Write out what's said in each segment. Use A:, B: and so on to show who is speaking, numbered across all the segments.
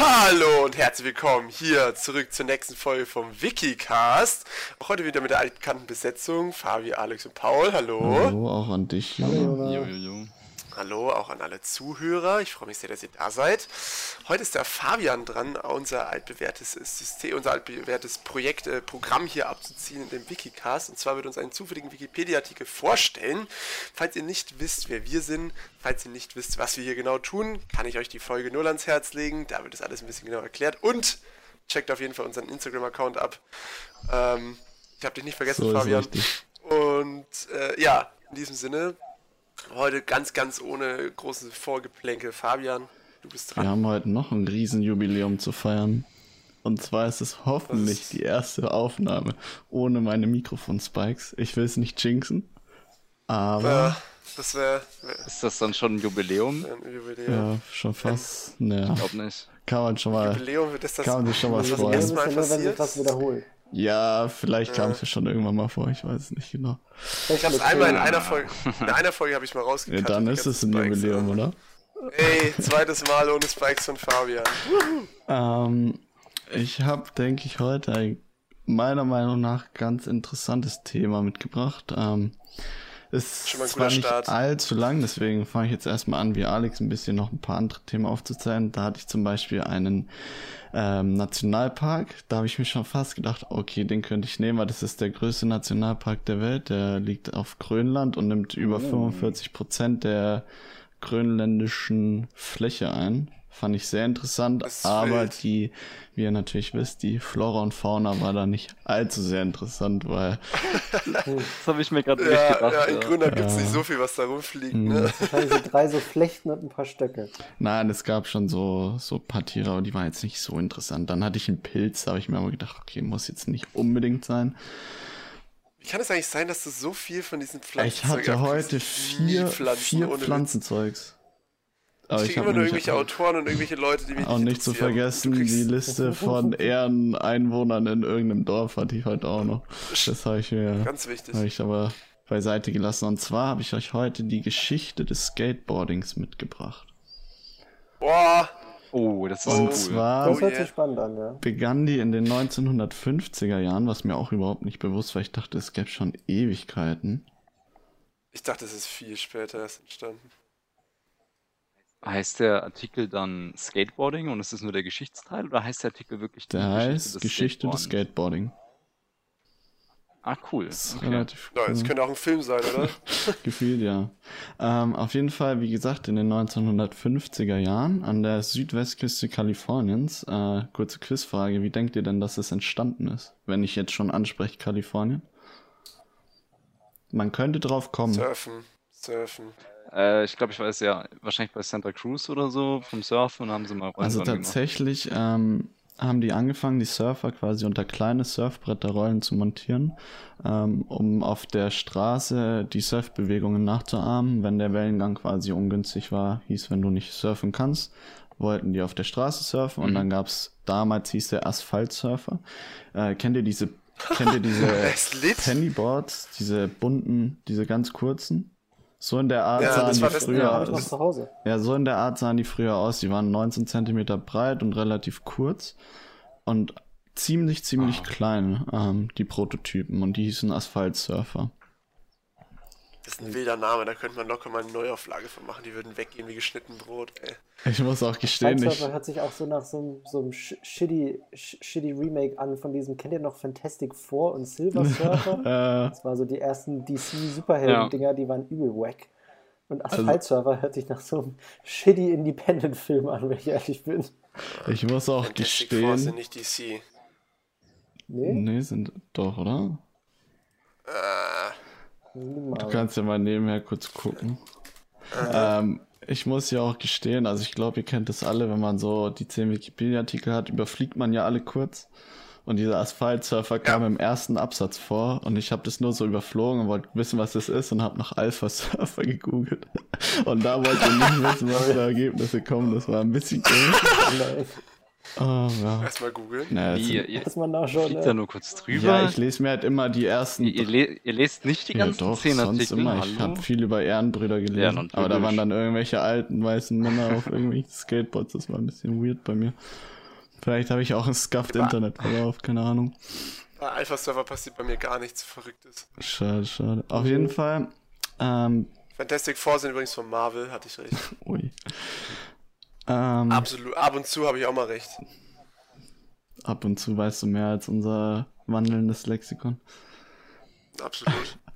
A: Hallo und herzlich willkommen hier zurück zur nächsten Folge vom Wikicast. Auch heute wieder mit der altbekannten Besetzung. Fabi, Alex und Paul. Hallo.
B: Hallo, auch an dich.
C: Hallo,
B: Jo,
C: jo, jo.
A: Hallo auch an alle Zuhörer. Ich freue mich sehr, dass ihr da seid. Heute ist der Fabian dran, unser altbewährtes System, unser altbewährtes Projekt, äh, Programm hier abzuziehen in dem Wikicast. Und zwar wird uns einen zufälligen Wikipedia-Artikel vorstellen. Falls ihr nicht wisst, wer wir sind, falls ihr nicht wisst, was wir hier genau tun, kann ich euch die Folge null ans Herz legen. Da wird das alles ein bisschen genau erklärt. Und checkt auf jeden Fall unseren Instagram-Account ab. Ähm, ich habe dich nicht vergessen,
B: So
A: Fabian.
B: richtig.
A: Und äh, ja, in diesem Sinne, heute ganz, ganz ohne große Vorgeplänkel. Fabian, du bist
B: Wir
A: dran.
B: haben heute noch ein Riesenjubiläum zu feiern. Und zwar ist es hoffentlich
A: Was?
B: die erste Aufnahme ohne meine Mikrofon-Spikes. Ich will es nicht jinxen,
A: Äh,
B: aber
A: das wäre wär
C: Ist das dann schon ein Jubiläum?
A: ein Jubiläum.
B: ja, schon fast. Naja,
C: Ich glaube nicht.
B: kann man schon mal.
A: Jubiläum wird das das,
B: Kann man sich schon mal
A: das, was
B: freuen.
A: erste
B: Das
A: Mal
D: nur, wenn sich
A: passiert.
D: was wiederholt.
B: Ja, vielleicht kam es mir schon irgendwann mal vor, ich weiß es nicht genau.
A: Ich habe es einmal in einer Folge, in einer Folge habe ich mal
B: Ja,
A: rausgekattet.
B: dann ist es ein
A: Spikes,
B: Jubiläum,
A: ja.
B: oder?
A: Ey, zweites Mal ohne Spikes von Fabian.
B: Ähm, ich habe, denke ich, heute ein meiner Meinung nach ganz interessantes Thema mitgebracht. Ähm, ist
A: Schon mal ein
B: zwar nicht
A: Start.
B: allzu lang, deswegen fange ich jetzt erstmal an, wie Alex, ein bisschen noch ein paar andere Themen aufzuzählen. Da hatte ich zum Beispiel einen ähm, Nationalpark. Da habe ich mir schon fast gedacht, okay, den könnte ich nehmen, weil das ist der größte Nationalpark der Welt. Der liegt auf Grönland und nimmt über 45 Prozent der grönländischen Fläche ein. Fand ich sehr interessant, aber
A: wild.
B: die, wie ihr natürlich wisst, die Flora und Fauna war da nicht allzu sehr interessant, weil
C: Das habe ich mir gerade nicht
A: Ja,
C: gedacht.
A: ja, in
C: ja.
A: Grönland gibt es
B: Ja.
A: nicht so viel, was da rumfliegt.
B: Mhm.
A: Ne?
D: Wahrscheinlich so drei so Flechten und ein paar Stöcke.
B: Nein, es gab schon so, so ein paar Tiere, aber die waren jetzt nicht so interessant. Dann hatte ich einen Pilz, da habe ich mir aber gedacht, okay, muss jetzt nicht unbedingt sein.
A: Wie kann es eigentlich sein, dass du so viel von diesen Pflanzen
B: Ich hatte heute vier, vier Pflanzenzeugs. Aber
A: Ich
B: ich
A: immer nur irgendwelche Autoren und irgendwelche Leute, die mich
B: auch nicht zu vergessen, die Liste von Ehreneinwohnern in irgendeinem Dorf hatte ich heute auch noch. Das habe ich mir
A: Ganz wichtig.
B: habe ich aber beiseite gelassen. Und zwar habe ich euch heute die Geschichte des Skateboardings mitgebracht.
A: Boah,
C: Oh, das ist
B: Und
C: cool.
B: zwar
D: Das
A: Oh
D: hört
A: yeah.
D: sich spannend an, ja.
B: begann die in den 1950er Jahren, was mir auch überhaupt nicht bewusst war. Ich dachte, es gäbe schon Ewigkeiten.
A: ich dachte, es ist viel später erst entstanden.
C: Heißt der Artikel dann Skateboarding und ist das nur der Geschichtsteil oder heißt der Artikel wirklich die
B: Der heißt Geschichte des? Skateboarding.
C: Ah, cool.
B: Das ist
C: Okay.
B: relativ
A: Ja, das
B: cool.
A: könnte auch ein Film sein, oder?
B: Gefühlt, ja. Ähm, auf jeden Fall, wie gesagt, in den 1950er Jahren an der Südwestküste Kaliforniens. Äh, kurze Quizfrage, wie denkt ihr denn, dass es entstanden ist? Wenn ich jetzt schon anspreche, Kalifornien? Man könnte drauf kommen.
A: Surfen. Surfen.
C: Äh, ich glaube, ich weiß ja, wahrscheinlich bei Santa Cruz oder so vom Surfen haben sie mal
B: Also
C: Rennbahn gemacht.
B: tatsächlich ähm, haben die angefangen, die Surfer quasi unter kleine Surfbretterrollen zu montieren, ähm, um auf der Straße die Surfbewegungen nachzuahmen. Wenn der Wellengang quasi ungünstig war, hieß, wenn du nicht surfen kannst, wollten die auf der Straße surfen und
C: Mhm.
B: dann gab's damals hieß der Asphaltsurfer. Äh, kennt ihr diese kennt ihr diese. Pennyboards, diese bunten, diese ganz kurzen? So in der Art
A: Ja,
B: sahen
A: das
B: die früher
A: ja,
B: aus. Ja, so in der Art sahen die früher aus. Die waren 19 Zentimeter breit und relativ kurz und ziemlich, ziemlich
C: Ah.
B: klein, ähm, die Prototypen. Und die hießen Asphaltsurfer.
A: Das ist ein wilder Name, da könnte man locker mal eine Neuauflage von machen. Die würden weggehen wie geschnitten Brot, ey.
B: Ich muss auch gestehen, ich,
D: hört sich auch so nach so, einem- so einem sh- shitty, sh- shitty Remake an von diesem, kennt ihr noch Fantastic Four und Silver Surfer? Das war so die ersten DC-Superhelden-Dinger, die waren übel wack. Und
B: Also
D: Asphalt-Surfer hört sich nach so einem shitty Independent-Film an, wenn ich ehrlich bin.
B: ich muss auch
A: Fantastic Four sind
B: gestehen.
A: nicht DC.
D: Nee?
B: Nee, sind doch, oder?
A: Äh,
B: Du kannst ja mal nebenher kurz gucken. Ähm, ich muss ja auch gestehen, also ich glaube, ihr kennt das alle, wenn man so die 10 Wikipedia-Artikel hat, überfliegt man ja alle kurz. Und dieser Asphaltsurfer kam im ersten Absatz vor und ich habe das nur so überflogen und wollte wissen, was das ist und habe nach Alpha Surfer gegoogelt. Und da wollte ich nicht wissen, was für Ergebnisse kommen. Das war ein bisschen komisch. Oh, ja.
A: Erstmal googeln.
B: Naja,
C: ihr, ihr
D: Muss man da
C: nur kurz drüber.
B: ja, ich lese mir halt immer die ersten.
C: ihr, ihr, le ihr lest nicht die
B: ja,
C: ganzen
B: doch,
C: zehn
B: sonst
C: Artikel.
B: immer. Ich habe viel über Ehrenbrüder gelesen.
C: natürlich.
B: aber da waren dann irgendwelche alten weißen Männer auf irgendwelchen Skateboards. Das war ein bisschen weird bei mir. Vielleicht habe ich auch ein scuffed
A: Ja.
B: Internetverlauf, keine Ahnung.
A: Bei Alpha-Server passiert bei mir gar nichts Verrücktes.
B: Schade, schade. Auf jeden Fall. Ähm,
A: Fantastic Four sind übrigens von Marvel, hatte ich recht.
B: ui. Ähm,
A: Absolut. Ab und zu habe ich auch mal recht.
B: ab und zu weißt du mehr als unser wandelndes Lexikon.
A: Absolut.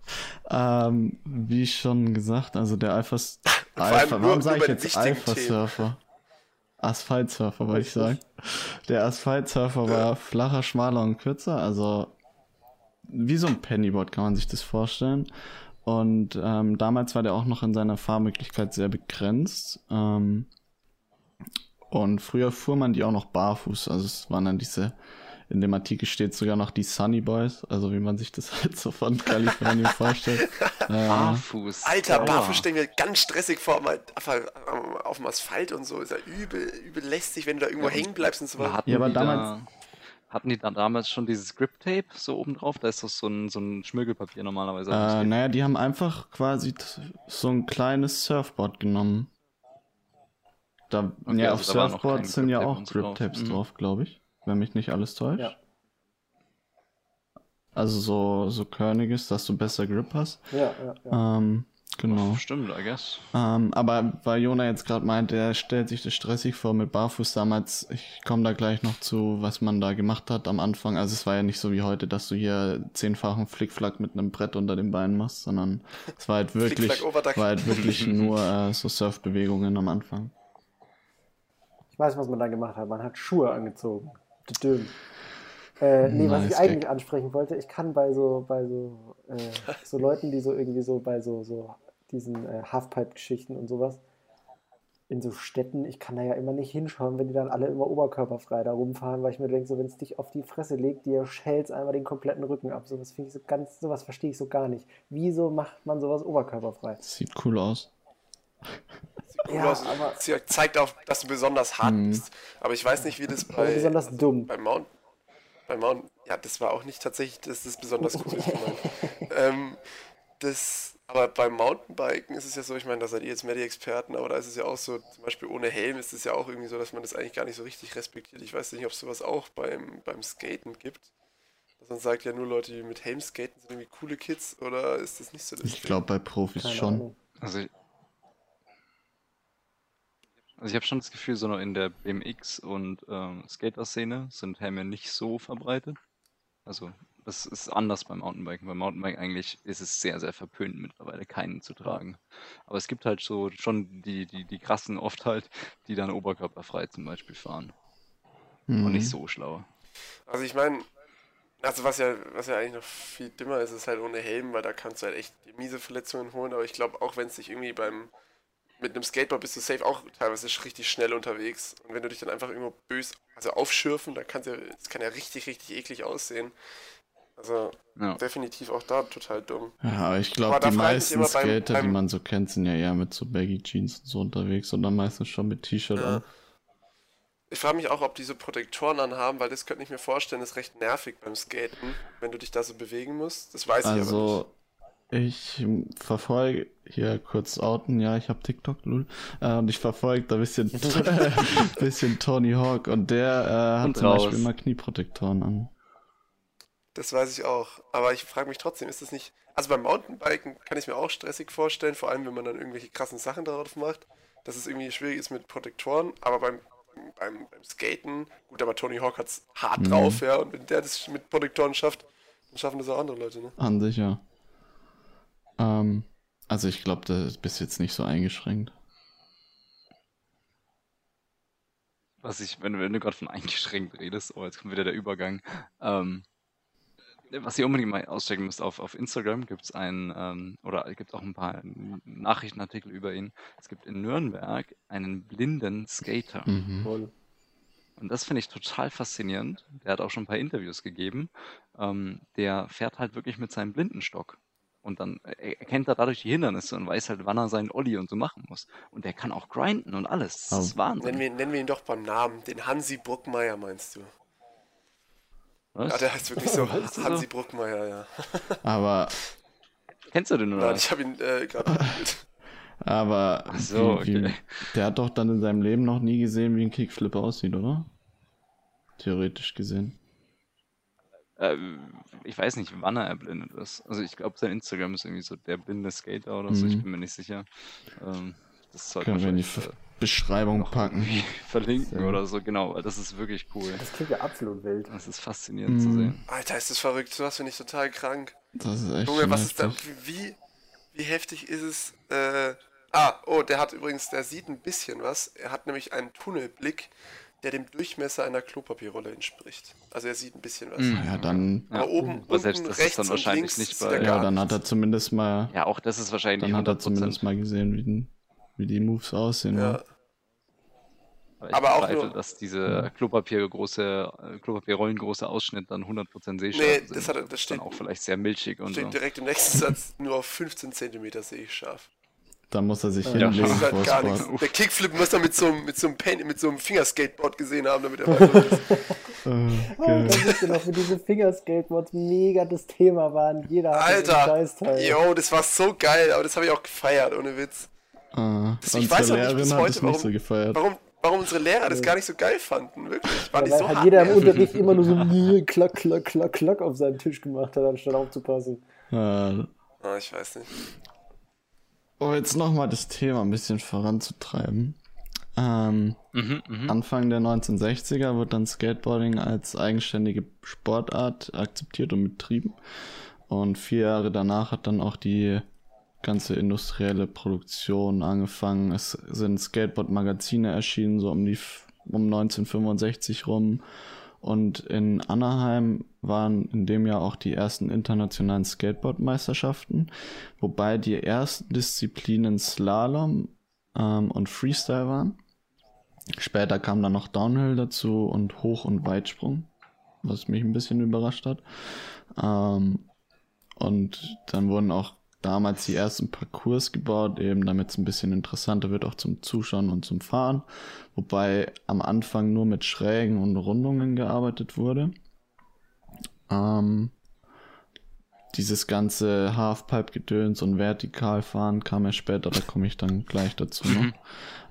B: Ähm, wie schon gesagt, also der Alpha. Alpha warum sage ich jetzt Alpha. Surfer? Asphalt Surfer, wollte ich sagen. Der Asphalt Surfer war flacher, schmaler und kürzer, also wie so ein Pennyboard kann man sich das vorstellen. Und ähm, damals war der auch noch in seiner Fahrmöglichkeit sehr begrenzt. Ähm, und früher fuhr man die auch noch barfuß. Also es waren dann diese, in dem Artikel steht sogar noch die Sunny Boys, also wie man sich das halt so von Kalifornien vorstellt. Äh,
C: Barfuß.
A: Alter,
C: Aua.
A: Barfuß stellen wir ganz stressig vor, mal auf, auf dem Asphalt und so. Ist ja übel, übel lästig, wenn du da irgendwo
C: Ja,
A: hängen bleibst und so weiter.
C: Hatten
B: Ja, aber
C: die
B: damals-
C: Da, hatten die dann damals schon dieses Grip Tape so oben drauf? Da ist doch so ein, so ein Schmirgelpapier normalerweise.
B: Äh, naja, die haben einfach quasi so ein kleines Surfboard genommen. Da,
C: Okay,
B: ja,
C: also
B: auf Surfboards sind ja auch. Grip-Tapes
C: Mhm.
B: drauf, glaube ich. Wenn mich nicht alles täuscht.
D: Ja.
B: Also so, so körniges, dass du besser Grip hast.
D: ja, ja, ja.
B: Ähm, genau.
C: Stimmt, I guess.
B: Ähm, aber weil Jona jetzt gerade meint, er stellt sich das stressig vor mit Barfuß damals, ich komme da gleich noch zu, was man da gemacht hat am Anfang. Also es war ja nicht so wie heute, dass du hier zehnfachen Flickflack mit einem Brett unter den Beinen machst, sondern es war halt wirklich, war halt wirklich nur äh, so Surfbewegungen am Anfang.
D: Ich weiß, was man da gemacht hat. Man hat Schuhe angezogen. Düm. Äh, nee, was ich
B: Nice
D: eigentlich ansprechen wollte, ich kann bei so, bei so, äh, so Leuten, die so irgendwie so bei so, so diesen äh, Halfpipe-Geschichten und sowas, in so Städten, ich kann da ja immer nicht hinschauen, wenn die dann alle immer oberkörperfrei da rumfahren, weil ich mir denke, so wenn es dich auf die Fresse legt, dir schält's einmal den kompletten Rücken ab. Sowas finde ich so ganz, sowas verstehe ich so gar nicht. Wieso macht man sowas oberkörperfrei?
B: Sieht cool aus.
D: Ja, aber-
A: zeigt auch, dass du besonders hart
B: Mhm.
A: bist. Aber ich weiß nicht, wie das bei,
D: besonders dumm.
A: bei Mount. Bei Mount. Ja, das war auch nicht tatsächlich, dass das besonders cool ist. ähm, das, aber beim Mountainbiken ist es ja so, ich meine, da seid ihr jetzt mehr die Experten, aber da ist es ja auch so, zum Beispiel ohne Helm ist es ja auch irgendwie so, dass man das eigentlich gar nicht so richtig respektiert. Ich weiß nicht, ob es sowas auch beim, beim Skaten gibt. Dass man sagt, ja, nur Leute, die mit Helm skaten, sind irgendwie coole Kids, oder ist das nicht so das
B: Ich glaube bei Profis
D: Keine
B: schon.
D: Ahnung.
C: Also, ich- also ich habe schon das Gefühl, so noch in der BMX- und ähm, Skater-Szene sind Helme nicht so verbreitet. Also das ist anders beim Mountainbiken. Beim Mountainbiken eigentlich ist es sehr, sehr verpönt mittlerweile keinen zu tragen. Aber es gibt halt so schon die, die, die krassen oft halt, die dann oberkörperfrei zum Beispiel fahren. Und
B: Mhm.
C: nicht so schlau.
A: Also ich meine, also was ja, was ja eigentlich noch viel dümmer ist, ist halt ohne Helm, weil da kannst du halt echt miese Verletzungen holen, aber ich glaube auch wenn es dich irgendwie beim mit einem Skateboard bist du safe auch teilweise richtig schnell unterwegs und wenn du dich dann einfach irgendwo bös, also aufschürfen, dann kannst ja, das kann ja richtig, richtig eklig aussehen. Also
C: Ja.
A: definitiv auch da total dumm.
B: Ja, aber ich glaube, die meisten
A: immer beim-
B: Skater, die
A: beim-
B: man so kennt, sind ja eher mit so Baggy Jeans und so unterwegs und dann meistens schon mit T-Shirt
A: Ja.
B: an.
A: Ich frage mich auch, ob die so Protektoren anhaben, weil das könnte ich mir vorstellen, ist recht nervig beim Skaten, wenn du dich da so bewegen musst. Das weiß ich aber nicht.
B: Ich verfolge hier kurz outen, ja, ich habe TikTok, lul, äh, und ich verfolge da ein bisschen, bisschen Tony Hawk und der äh, hat
C: Und
B: zum
C: raus.
B: Beispiel immer Knieprotektoren an.
A: Das weiß ich auch. Aber ich frage mich trotzdem, ist das nicht. Also beim Mountainbiken kann ich mir auch stressig vorstellen, vor allem wenn man dann irgendwelche krassen Sachen darauf macht, dass es irgendwie schwierig ist mit Protektoren. Aber beim, beim, beim Skaten, gut, aber Tony Hawk hat es hart
B: Mhm.
A: drauf, ja. Und wenn der das mit Protektoren schafft, dann schaffen das auch andere Leute, ne?
B: An sich, ja. Ähm, also ich glaube, da bist jetzt nicht so eingeschränkt.
C: Was ich, wenn, wenn du gerade von eingeschränkt redest, oh, jetzt kommt wieder der Übergang. Ähm, was ihr unbedingt mal auschecken müsst, auf, auf Instagram gibt es einen, ähm, oder es gibt auch ein paar Nachrichtenartikel über ihn. Es gibt in Nürnberg einen blinden Skater.
B: Mhm.
C: Und das finde ich total faszinierend. Der hat auch schon ein paar Interviews gegeben. Ähm, der fährt halt wirklich mit seinem Blindenstock. Und dann er- erkennt er dadurch die Hindernisse und weiß halt, wann er seinen Olli und so machen muss. Und der kann auch grinden und alles. Das ist
B: Oh.
C: Wahnsinn.
A: Nennen wir, nennen wir ihn doch beim Namen. Den Hansi Bruckmeier meinst du?
C: Was?
A: Ja, der heißt wirklich so.
C: Er so?
A: Hansi Bruckmeier, ja.
B: Aber,
C: Kennst du den oder
A: Nein,
C: was?
A: ich habe ihn äh, gerade gegoogelt.
B: aber,
C: Ach so,
B: wie, wie,
C: okay.
B: der hat doch dann in seinem Leben noch nie gesehen, wie ein Kickflip aussieht, oder? Theoretisch gesehen.
C: Äh, ich weiß nicht, wann er erblindet ist. Also ich glaube, sein Instagram ist irgendwie so der blinde Skater oder so. Ich
B: Mhm.
C: bin mir nicht sicher. Ähm, das sollte
B: Können wir in die F- Beschreibung
C: noch
B: packen.
C: verlinken
B: Sehr
C: oder so. Genau, weil das ist wirklich cool.
D: Das klingt ja absolut wild.
C: Das ist faszinierend zu
B: Mhm.
C: sehen.
A: Alter, ist das verrückt. Sowas finde ich total krank.
B: Das ist echt
A: Junge, was ist da? Wie, wie heftig ist es? Äh, ah, oh, der hat übrigens, der sieht ein bisschen was. Er hat nämlich einen Tunnelblick, der dem Durchmesser einer Klopapierrolle entspricht. Also er sieht ein bisschen was.
C: Mhm.
B: Ja, dann,
A: Aber oben,
C: Aber selbst
A: unten
C: das ist
A: rechts
C: dann
A: und
C: wahrscheinlich
A: links
C: nicht bei-
B: ja, dann hat er zumindest mal,
C: Ja, auch das ist wahrscheinlich
B: dann hat er
C: 100%.
B: zumindest mal gesehen, wie, den, wie die Moves aussehen.
A: Ja.
B: Ja.
C: Aber ich
A: Aber auch nur-
C: dass diese Klopapier große, äh, Klopapierrollen große Ausschnitt dann 100% Sehschärfe
A: Nee,
C: sind.
A: das hat er- das
C: ist
A: steht-
C: dann auch vielleicht sehr milchig und so.
A: Steht direkt im nächsten Satz, nur auf 15 Zentimeter sehe ich scharf.
B: Da muss er sich
D: Ja,
B: hinlegen
A: Das ist halt gar nichts. Der Kickflip muss er mit so einem, mit so einem, Pen, mit so einem Fingerskateboard gesehen haben, damit er weiter ist.
D: Oh,
B: geil.
D: da wisst ihr noch, wie diese Fingerskateboards mega das Thema waren. Jeder
A: Alter, yo, das war so geil, aber das habe ich auch gefeiert, ohne Witz.
B: Äh,
A: Das- ich weiß auch nicht bis
B: hat
A: heute,
B: nicht so
A: warum-
B: gefeiert.
A: Warum, warum unsere Lehrer das gar nicht so geil fanden, wirklich. Waren
D: Ja, weil
A: so
D: halt jeder im? Unterricht immer nur so "Nö, klack, klack, klack, klack auf seinem Tisch gemacht hat, anstatt aufzupassen.
A: Ah, ich weiß nicht.
B: Um jetzt nochmal das Thema ein bisschen voranzutreiben. Ähm,
C: Mhm, mhm.
B: Anfang der 1960er wird dann Skateboarding als eigenständige Sportart akzeptiert und betrieben. Und vier Jahre danach hat dann auch die ganze industrielle Produktion angefangen. Es sind Skateboard-Magazine erschienen, so um die um 1965 rum. Und in Anaheim waren in dem Jahr auch die ersten internationalen Skateboard-Meisterschaften, wobei die ersten Disziplinen Slalom ähm, und Freestyle waren. Später kam dann noch Downhill dazu und Hoch- und Weitsprung, was mich ein bisschen überrascht hat. Ähm, und dann wurden auch damals die ersten Parcours gebaut, eben damit es ein bisschen interessanter wird, auch zum Zuschauen und zum Fahren. Wobei am Anfang nur mit Schrägen und Rundungen gearbeitet wurde. Ähm, dieses ganze Halfpipe-Gedöns und Vertikalfahren kam ja später, da komme ich dann gleich dazu noch.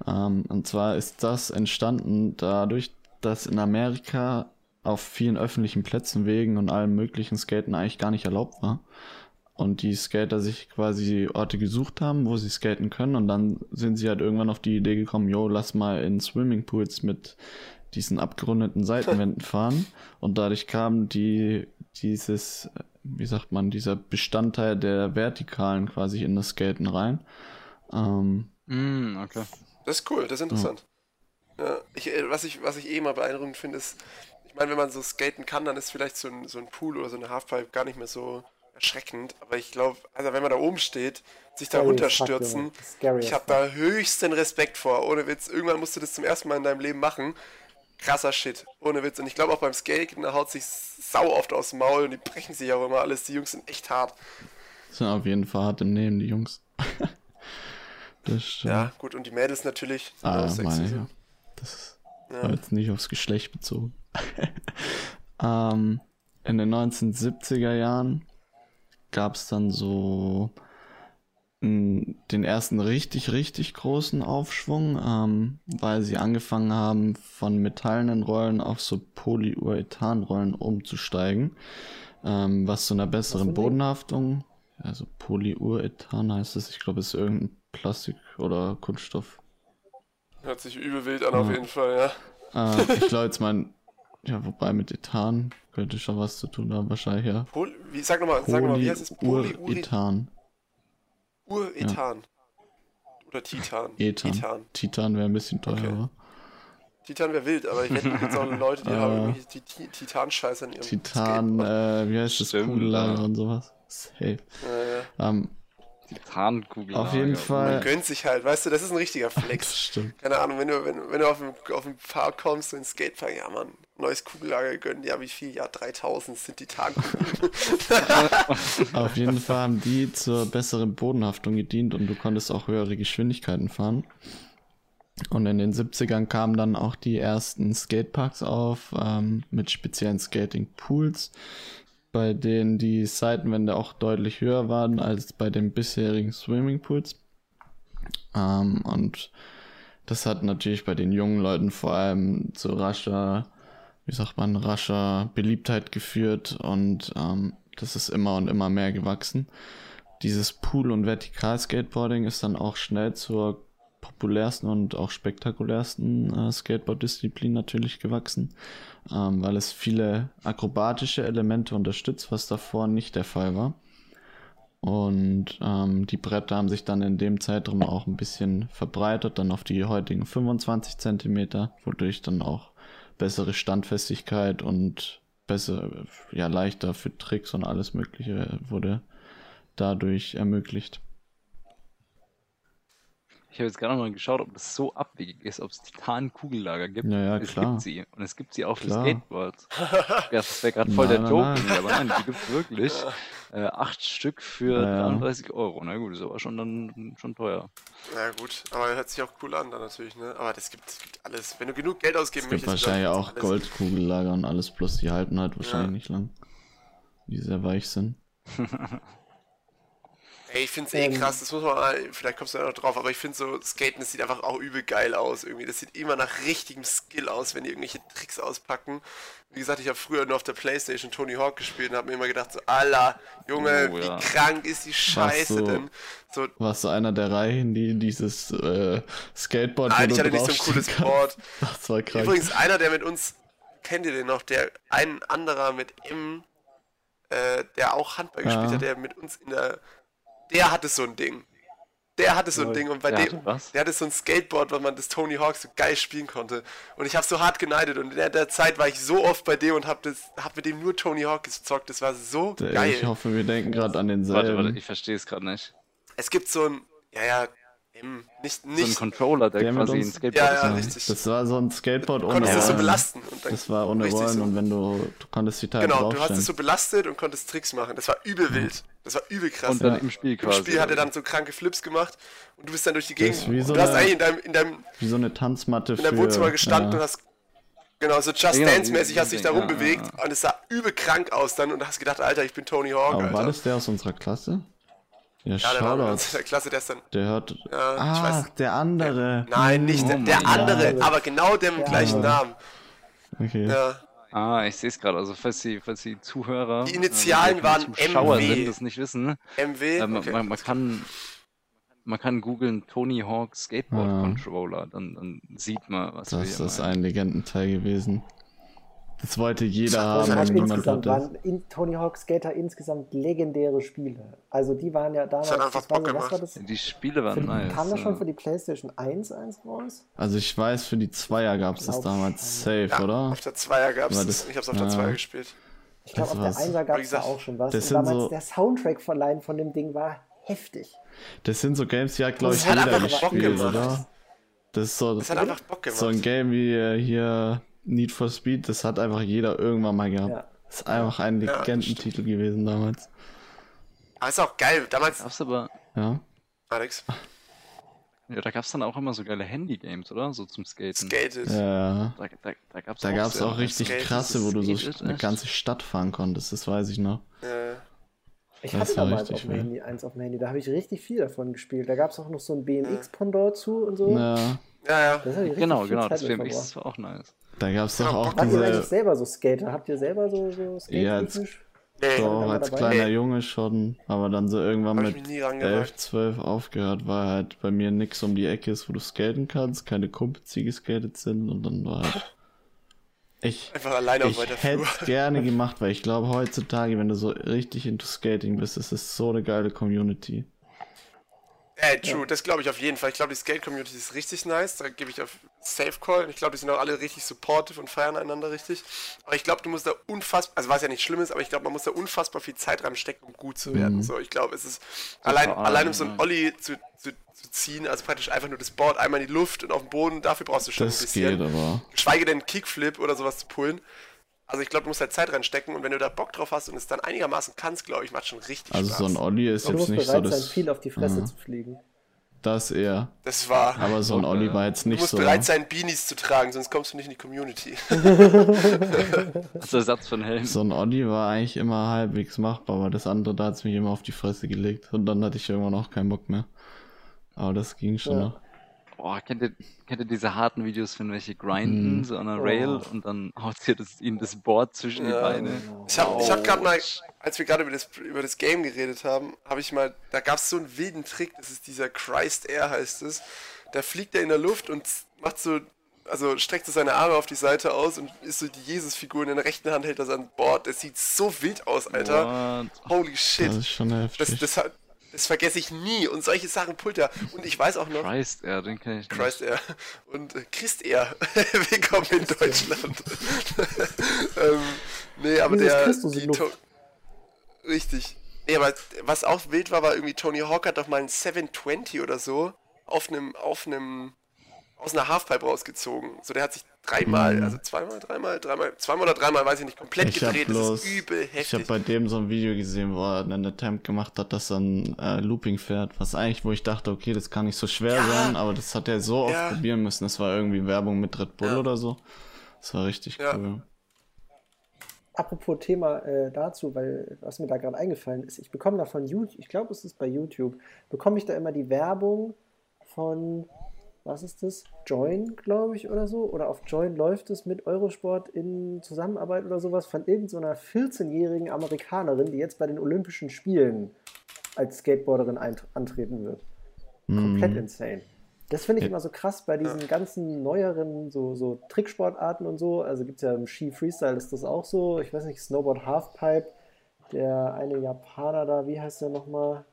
B: Ähm, und zwar ist das entstanden dadurch, dass in Amerika auf vielen öffentlichen Plätzen, Wegen und allem möglichen Skaten eigentlich gar nicht erlaubt war. Und die Skater sich quasi Orte gesucht haben, wo sie skaten können. Und dann sind sie halt irgendwann auf die Idee gekommen, jo, lass mal in Swimmingpools mit diesen abgerundeten Seitenwänden fahren. Und dadurch kam die, dieses, wie sagt man, dieser Bestandteil der Vertikalen quasi in das Skaten rein. Ähm,
C: Mm, okay.
A: Das ist cool, das ist interessant. Ja, ich, äh, was, ich, was ich eh mal beeindruckend finde, ist, ich meine, wenn man so skaten kann, dann ist vielleicht so ein, so ein Pool oder so eine Halfpipe gar nicht mehr so erschreckend. Aber ich glaube, also wenn man da oben steht, sich da
D: Scary as fuck,
A: runterstürzen, ich habe da höchsten Respekt vor. Ohne Witz, irgendwann musst du das zum ersten Mal in deinem Leben machen. Krasser Shit, ohne Witz. Und ich glaube auch beim Skaten, da haut sich sau oft aus dem Maul und die brechen sich auch immer alles. Die Jungs sind echt hart.
B: sind auf jeden Fall hart im Nehmen, die Jungs. das stimmt.
A: Ja, gut, und die Mädels natürlich.
B: Ah,
A: auch sexy
B: meine ja. Das
A: Ja.
B: war jetzt nicht aufs Geschlecht bezogen. ähm, in den 1970er Jahren gab es dann so mh, den ersten richtig, richtig großen Aufschwung, ähm, weil sie angefangen haben, von metallenen Rollen auf so Polyurethanrollen umzusteigen, ähm, was zu einer besseren? Bodenhaftung, also Polyurethan heißt es, ich glaube, es ist irgendein Plastik oder Kunststoff.
A: Hört sich übel wild an, auf
B: Ja.
A: jeden Fall, ja.
B: Äh, ich glaube jetzt mein, ja, wobei mit Ethan könnte schon was zu tun haben, wahrscheinlich, ja.
A: Poly, wie, sag nochmal, sag nochmal, wie heißt es? Polyurethan. Urethan. Oder Titan.
B: Ethan.
A: Titan.
B: Titan wäre ein bisschen
A: Okay.
B: teurer.
A: Titan wäre wild, aber ich wette jetzt auch Leute, die
B: Äh.
A: haben irgendwie die Ti- Titan-Scheiße in ihrem
B: Titan, äh, wie heißt das?
C: Ja.
B: und sowas. Safe.
A: Ja, ja.
B: Ähm,
C: Titankugel.
B: Auf jeden Fall.
A: Man gönnt sich halt, weißt du, das ist ein richtiger Flex.
B: Stimmt.
A: Keine Ahnung, wenn du, wenn, wenn du auf den auf den Park kommst, so ins Skatepark, ja Mann, neues Kugellager gönnen, ja wie viel? Ja, 3000 sind Titankugeln.
B: Auf jeden Fall haben die zur besseren Bodenhaftung gedient und du konntest auch höhere Geschwindigkeiten fahren. Und in den 70ern kamen dann auch die ersten Skateparks auf ähm, mit speziellen Skating-Pools, bei denen die Seitenwände auch deutlich höher waren als bei den bisherigen Swimmingpools. Ähm, und das hat natürlich bei den jungen Leuten vor allem zu rascher, wie sagt man, rascher Beliebtheit geführt und ähm, das ist immer und immer mehr gewachsen. Dieses Pool- und Vertikal-Skateboarding ist dann auch schnell zur populärsten und auch spektakulärsten äh, Skateboard-Disziplin natürlich gewachsen, ähm, weil es viele akrobatische Elemente unterstützt, was davor nicht der Fall war. Und ähm, die Bretter haben sich dann in dem Zeitraum auch ein bisschen verbreitert, dann auf die heutigen 25 Zentimeter, wodurch dann auch bessere Standfestigkeit und besser, ja, leichter für Tricks und alles Mögliche wurde dadurch ermöglicht.
C: Ich habe jetzt gerade noch mal geschaut, ob das so abwegig ist, ob es Titan-Kugellager gibt.
B: Ja, ja,
C: es
B: klar.
C: gibt sie. Und es gibt sie auch für
B: Klar.
C: Skateboards. Ja, das wäre gerade voll
B: Nein,
C: der Joke, aber nein, die gibt es wirklich. Äh, acht Stück für
B: Ja, ja.
C: 33 Euro. Na gut, ist aber schon dann schon teuer.
A: Na gut, aber hört sich auch cool an dann natürlich, ne? Aber das gibt, das gibt alles. Wenn du genug Geld ausgeben
B: Es gibt
A: möchtest,
B: wahrscheinlich auch. Goldkugellager und alles, bloß die halten halt wahrscheinlich
A: Ja.
B: nicht lang. Die sehr weich sind.
A: Ey, ich find's eh
D: Ähm.
A: krass, das muss man mal, vielleicht kommst du ja noch drauf, aber ich finde so, Skaten, das sieht einfach auch übel geil aus irgendwie. Das sieht immer nach richtigem Skill aus, wenn die irgendwelche Tricks auspacken. Wie gesagt, ich habe früher nur auf der Playstation Tony Hawk gespielt und habe mir immer gedacht, so, Alter, Junge,
C: Oh,
A: wie
C: ja.
A: krank ist die Scheiße
B: so-
A: denn? So,
B: Warst du einer der Reihen, die dieses äh, Skateboard
A: nein, ich hatte nicht so ein cooles
B: kannst?
A: Board.
B: Das war krank.
A: Übrigens, einer, der mit uns, kennt ihr den noch, der, ein anderer mit M, äh, der auch Handball gespielt
B: Ja.
A: hat, der mit uns in der, der hatte so ein Ding. Der hatte so ein. Ding und bei
C: Der
A: dem,
C: hatte was?
A: der hatte so ein Skateboard, weil man das Tony Hawk so geil spielen konnte. Und ich habe so hart geneidet und in der, der Zeit war ich so oft bei dem und habe das, hab mit dem nur Tony Hawk gezockt. Das war so
B: Der-
A: geil.
B: Ich hoffe, wir denken gerade an denselben.
C: Warte, warte, ich verstehe es gerade nicht.
A: Es gibt so ein, ja, ja, M, nicht,
C: So ein
A: nicht,
C: Controller, der,
B: Der mit
C: quasi ein
B: uns-
C: Skateboard
A: Ja, ja,
B: Ja,
A: richtig.
B: Das war so ein Skateboard
A: du
B: ohne
A: konntest es so
B: Rollen.
A: belasten. Und dann,
B: Das war ohne
A: richtig
B: Rollen
A: so.
B: und wenn du, du konntest die Teile
A: Genau, du hast es so belastet und konntest Tricks machen. Das war übel wild. Das war übel krass.
C: Und dann
B: Ja.
C: im Spiel
A: Im
C: quasi.
A: Spiel hat er dann so kranke Flips gemacht und du bist dann durch die Gegend.
B: so
A: du hast
B: eine-
A: eigentlich in deinem, in deinem,
B: Wie so eine Tanzmatte
A: in deinem. Wohnzimmer gestanden
B: ja.
A: und hast genau so Just
C: Genau,
A: Dance-mäßig hast dich
C: wie-
A: da
C: ja,
A: rumbewegt
C: ja.
A: und es sah übel krank aus dann und hast gedacht, Alter, ich bin Tony Hawk,
B: Aber
A: Alter.
B: war das der aus unserer Klasse? Ja,
A: ja, der war
B: Shoutouts.
A: der Klasse, der ist dann.
B: Der hört...
A: Ich
B: ah,
A: weiß.
B: der andere.
A: Nein, nicht der,
C: Oh
A: der
C: mein
A: andere,
D: Gott.
A: aber genau der mit
D: Ja.
A: gleichen Namen.
B: Okay.
A: Ja.
C: Ah, ich sehe es gerade. Also, falls die, falls die Zuhörer.
A: Die Initialen
C: äh,
A: waren
C: Zuschauer
A: MW.
C: sind, das nicht wissen.
A: MW.
C: Äh, man,
A: Okay.
C: man, man kann. Man kann googeln Tony Hawk Skateboard
B: Ah.
C: Controller, dann, dann sieht man, was wir
B: Das
C: hier
B: ist
C: meinen.
B: ein Legendenteil gewesen. Das wollte jeder
A: Das
B: haben
A: hat
D: insgesamt
B: hat es.
D: waren in Tony Hawk Skater insgesamt legendäre Spiele. Also die waren ja damals.
A: hat einfach Bock gemacht.
D: war das?
C: Die Spiele waren
D: Für,
C: nice.
D: kam das schon für die PlayStation 1 eins raus?
B: Also ich weiß, für die Zweier gab es das damals safe,
A: ja,
B: oder?
A: Auf der Zweier gab's
B: War
A: das.
B: das-
A: Ich hab's auf der
B: ja.
A: Zweier gespielt.
D: Ich glaube,
B: Das
D: auf der. 1er gab es da auch schon was.
B: das
D: Und
B: sind
D: damals
B: so-
D: der Soundtrack verleihen von dem Ding war heftig.
B: Das sind so Games, die hat glaube ich
A: Das
B: jeder gespielt, oder? Das ist so,
A: Das hat einfach Bock gemacht.
B: so ein Game wie äh, hier Need for Speed, das hat einfach jeder irgendwann mal gehabt.
D: Ja.
B: Das ist einfach ein
A: Ja,
B: Legendentitel gewesen damals.
A: Aber ist auch geil. Damals,
C: Gab's aber.
B: Ja.
A: Alex,
C: Ja, da gab's dann auch immer so geile Handy-Games, oder? So zum Skaten.
A: skated.
B: Ja.
C: Da, da, da auch
B: gab es auch
C: nice
B: richtig
A: Skate,
B: krasse, wo du so
C: Skate ist
B: eine
C: echt-
B: ganze Stadt fahren konntest, das weiß ich noch.
A: Äh,
D: Ich
B: Das
D: hatte damals auf. Handy eins auf dem Handy. Da habe ich richtig viel davon gespielt. Da gab es auch noch so ein BMX-Pendant zu und so.
B: Ja,
A: ja, ja.
C: Genau, genau,
D: Zeit
C: das BMX war auch nice.
B: Da gab es doch
A: Ja,
B: auch
A: Bock.
D: Wart ihr eigentlich
B: diese,
D: selber so Skater? Habt ihr selber so, so
B: Ja, als-?
A: Nee,
B: doch als
D: dabei?
B: kleiner
A: Nee.
B: Junge schon, aber dann so irgendwann
A: hab ich
B: mit
A: mich nie rangewagt.
B: 11, 12 aufgehört, weil halt bei mir nix um die Ecke ist, wo du skaten kannst, keine Kumpels, die geskatet sind und dann war halt... Ich,
A: Einfach alleine auf
B: ich
A: weiter
B: hätte es gerne gemacht, weil ich glaube heutzutage, wenn du so richtig into Skating bist, ist es so eine geile Community.
A: Äh, true, das glaube ich auf jeden Fall. Ich glaube, die Skate-Community ist richtig nice. Da gebe ich auf Safe Call. Ich glaube, die sind auch alle richtig supportive und feiern einander richtig. Aber ich glaube, du musst da unfassbar, also was ja nicht schlimm ist, aber ich glaube, man muss da unfassbar viel Zeit reinstecken, um gut zu werden.
B: Mhm.
A: So, ich glaube, es ist allein,
C: Total,
A: allein um so ein
C: ja.
A: Olli zu, zu, zu ziehen, also praktisch einfach nur das Board einmal in die Luft und auf den Boden, dafür brauchst du schon ein
B: Das
A: bisschen.
B: geht aber.
A: Geschweige denn Kickflip oder sowas zu pullen. Also ich glaube, du musst halt Zeit reinstecken und wenn du da Bock drauf hast und es dann einigermaßen kannst, glaube ich, macht schon richtig
B: Also
A: Spaß.
B: so ein Olli ist
D: du
B: jetzt
D: musst
B: nicht so
D: bereit sein,
B: das.
D: viel auf die Fresse
B: Mhm.
D: zu fliegen.
B: Das eher.
A: das war.
B: Aber so ein Olli war jetzt
A: Du
B: nicht
A: musst
B: so.
A: bereit sein, Beanies zu tragen, sonst kommst du nicht in die Community.
C: Als Ersatz von Helm.
B: So ein Olli war eigentlich immer halbwegs machbar, aber das andere, da hat es mich immer auf die Fresse gelegt. Und dann hatte ich irgendwann auch keinen Bock mehr. Aber das ging schon
D: Ja.
B: noch.
C: Boah, kennt ihr, kennt ihr diese harten Videos, wenn welche grinden,
B: Mhm.
C: so an einer
D: Oh.
C: Rail und dann haut ihr das, ihnen das Board zwischen die
A: Ja.
C: Beine?
A: Ich habe ich hab gerade mal, als wir gerade über das, über das Game geredet haben, habe ich mal, da gab es so einen wilden Trick, das ist dieser Christ Air heißt es. Da fliegt er in der Luft und macht so, also streckt so seine Arme auf die Seite aus und ist so die Jesus-Figur in der rechten Hand hält er sein Board. Das sieht so wild aus, Alter.
C: What?
A: Holy shit.
B: Das ist schon
A: Das,
B: heftig.
A: das, hat- das vergesse ich nie. Und solche Sachen pullt er. Und ich weiß auch noch,
C: Christ, ja, den kenn ich nicht.
A: Christ Air und äh, Christ Air. Willkommen in Deutschland. ähm, nee, aber der. Richtig. Nee, aber was auch wild war, war irgendwie Tony Hawk hat doch mal ein 720 oder so auf einem, auf einem, aus einer Halfpipe rausgezogen. So, der hat sich dreimal,
B: Mhm.
A: also zweimal, dreimal, dreimal, zweimal oder dreimal, weiß ich nicht, komplett
B: Ich
A: gedreht.
B: bloß,
A: das ist übel
B: ich
A: heftig.
B: habe bei dem so ein Video gesehen, wo er einen Attempt gemacht hat, dass er ein äh, Looping fährt, was eigentlich, wo ich dachte, okay, das kann nicht so schwer
A: Ja.
B: sein, aber das hat er so oft
A: Ja.
B: probieren müssen. Das war irgendwie Werbung mit Red Bull
A: Ja.
B: oder so. Das war richtig
A: Ja.
B: cool.
D: Apropos Thema äh, dazu, weil was mir da gerade eingefallen ist, ich bekomme da von YouTube, ich glaube, es ist bei YouTube, bekomme ich da immer die Werbung von, was ist das? Join, glaube ich, oder so? Oder auf Join läuft es mit Eurosport in Zusammenarbeit oder sowas von irgendeiner 14-jährigen Amerikanerin, die jetzt bei den Olympischen Spielen als Skateboarderin antreten wird. Komplett
B: Mhm.
D: insane. Das finde ich
B: Ja.
D: immer so krass bei diesen ganzen neueren so, so Tricksportarten und so. Also gibt es ja im Ski Freestyle ist das auch so. Ich weiß nicht, Snowboard Halfpipe. Der eine Japaner da, wie heißt der nochmal?